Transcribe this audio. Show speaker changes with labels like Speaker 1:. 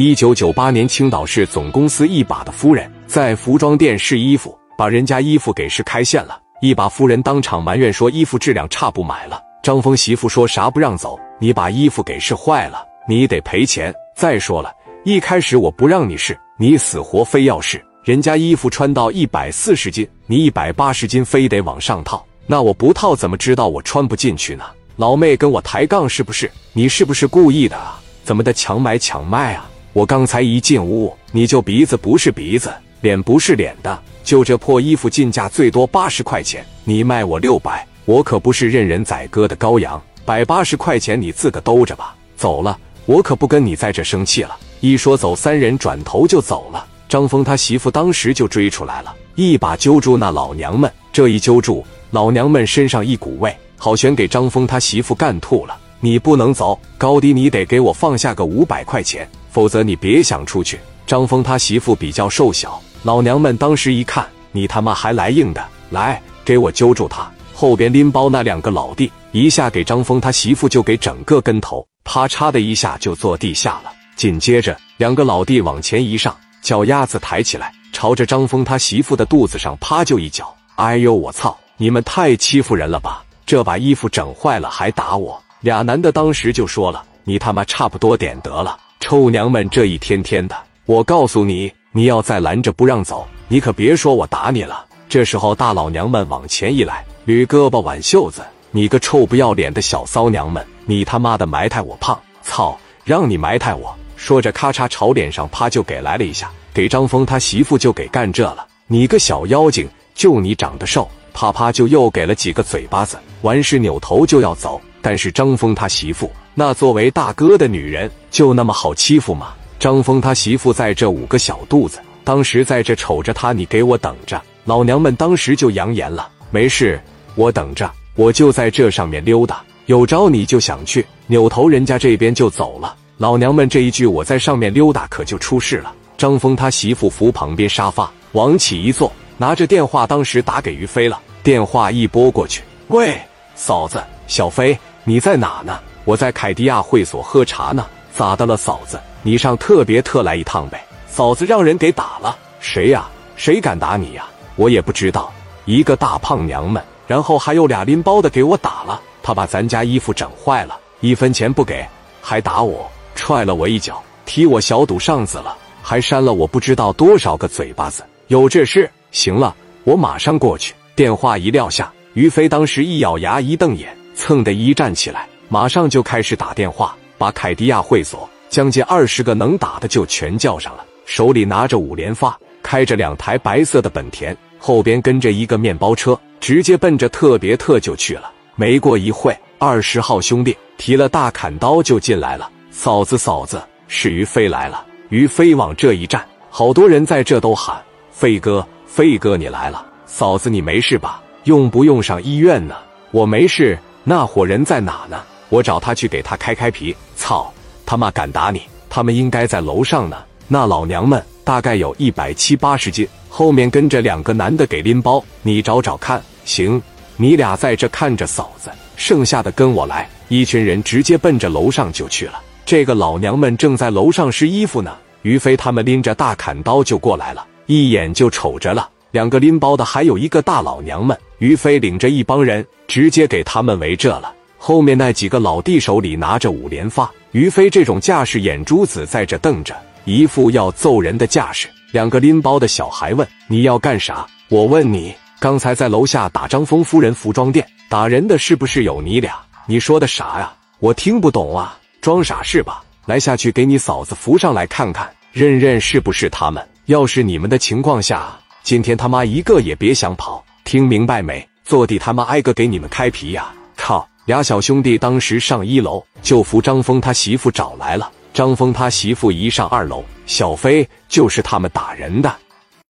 Speaker 1: 一九九八年，青岛市总公司一把的夫人在服装店试衣服，把人家衣服给试开线了。一把夫人当场埋怨说：“衣服质量差，不买了。”张峰媳妇说啥不让走？你把衣服给试坏了，你得赔钱。再说了，一开始我不让你试，你死活非要试。人家衣服穿到一百四十斤，你一百八十斤，非得往上套。那我不套怎么知道我穿不进去呢？老妹跟我抬杠是不是？你是不是故意的啊？怎么的强买强卖啊？我刚才一进屋，你就鼻子不是鼻子，脸不是脸的，就这破衣服进价最多八十块钱，你卖我六百，我可不是任人宰割的羔羊，百八十块钱你自个兜着吧。走了，我可不跟你在这生气了。一说走，三人转头就走了。张峰他媳妇当时就追出来了，一把揪住那老娘们，这一揪住，老娘们身上一股味，好悬给张峰他媳妇干吐了。你不能走，高低你得给我放下个五百块钱。否则你别想出去。张峰他媳妇比较瘦小，老娘们当时一看，你他妈还来硬的，来给我揪住他。后边拎包那两个老弟一下给张峰他媳妇就给整个跟头，啪嚓的一下就坐地下了。紧接着两个老弟往前一上，脚丫子抬起来，朝着张峰他媳妇的肚子上啪就一脚。哎呦我操！你们太欺负人了吧！这把衣服整坏了还打我。俩男的当时就说了：“你他妈差不多点得了。”臭娘们，这一天天的，我告诉你，你要再拦着不让走，你可别说我打你了。这时候，大老娘们往前一来，捋胳膊挽袖子：“你个臭不要脸的小骚娘们，你他妈的埋汰我胖，操，让你埋汰我！”说着，咔嚓朝脸上啪就给来了一下，给张峰他媳妇就给干这了。你个小妖精，就你长得瘦，啪啪就又给了几个嘴巴子，完事扭头就要走。但是张峰他媳妇那作为大哥的女人就那么好欺负吗？张峰他媳妇在这五个小肚子，当时在这瞅着他，你给我等着！老娘们当时就扬言了：没事，我等着，我就在这上面溜达，有招你就想去。扭头人家这边就走了。老娘们这一句我在上面溜达，可就出事了。张峰他媳妇扶旁边沙发往起一坐，拿着电话当时打给于飞了。电话一拨过去，喂，嫂子，小飞。你在哪呢？我在凯迪亚会所喝茶呢。咋的了，嫂子？你上特别特来一趟呗。嫂子让人给打了。谁呀？谁敢打你呀？我也不知道。一个大胖娘们，然后还有俩拎包的给我打了。他把咱家衣服整坏了，一分钱不给，还打我，踹了我一脚，踢我小肚上子了，还扇了我不知道多少个嘴巴子。有这事？行了，我马上过去。电话一撂下，于飞当时一咬牙，一瞪眼。蹭的一站起来，马上就开始打电话，把凯迪亚会所将近二十个能打的就全叫上了，手里拿着五连发，开着两台白色的本田，后边跟着一个面包车，直接奔着特别特就去了。没过一会，二十号兄弟提了大砍刀就进来了。嫂子，嫂子，是于飞来了。于飞往这一站，好多人在这都喊：“飞哥，飞哥，你来了！嫂子，你没事吧？用不用上医院呢？我没事。”那伙人在哪呢？我找他去给他开开皮。操他妈敢打你！他们应该在楼上呢。那老娘们大概有一百七八十斤，后面跟着两个男的给拎包。你找找看。行，你俩在这看着嫂子，剩下的跟我来。一群人直接奔着楼上就去了。这个老娘们正在楼上试衣服呢。于飞他们拎着大砍刀就过来了，一眼就瞅着了。两个拎包的，还有一个大老娘们。于飞领着一帮人，直接给他们围这了。后面那几个老弟手里拿着五连发，于飞这种架势，眼珠子在这瞪着，一副要揍人的架势。两个拎包的小孩问：“你要干啥？”我问你，刚才在楼下打张峰夫人服装店打人的是不是有你俩？你说的啥呀？我听不懂啊！装傻是吧？来下去给你嫂子扶上来看看，认认是不是他们。要是你们的情况下，今天他妈一个也别想跑。听明白没？坐地他妈挨个给你们开皮呀！靠！俩小兄弟当时上一楼就扶张峰他媳妇找来了。张峰他媳妇一上二楼，小飞就是他们打人的。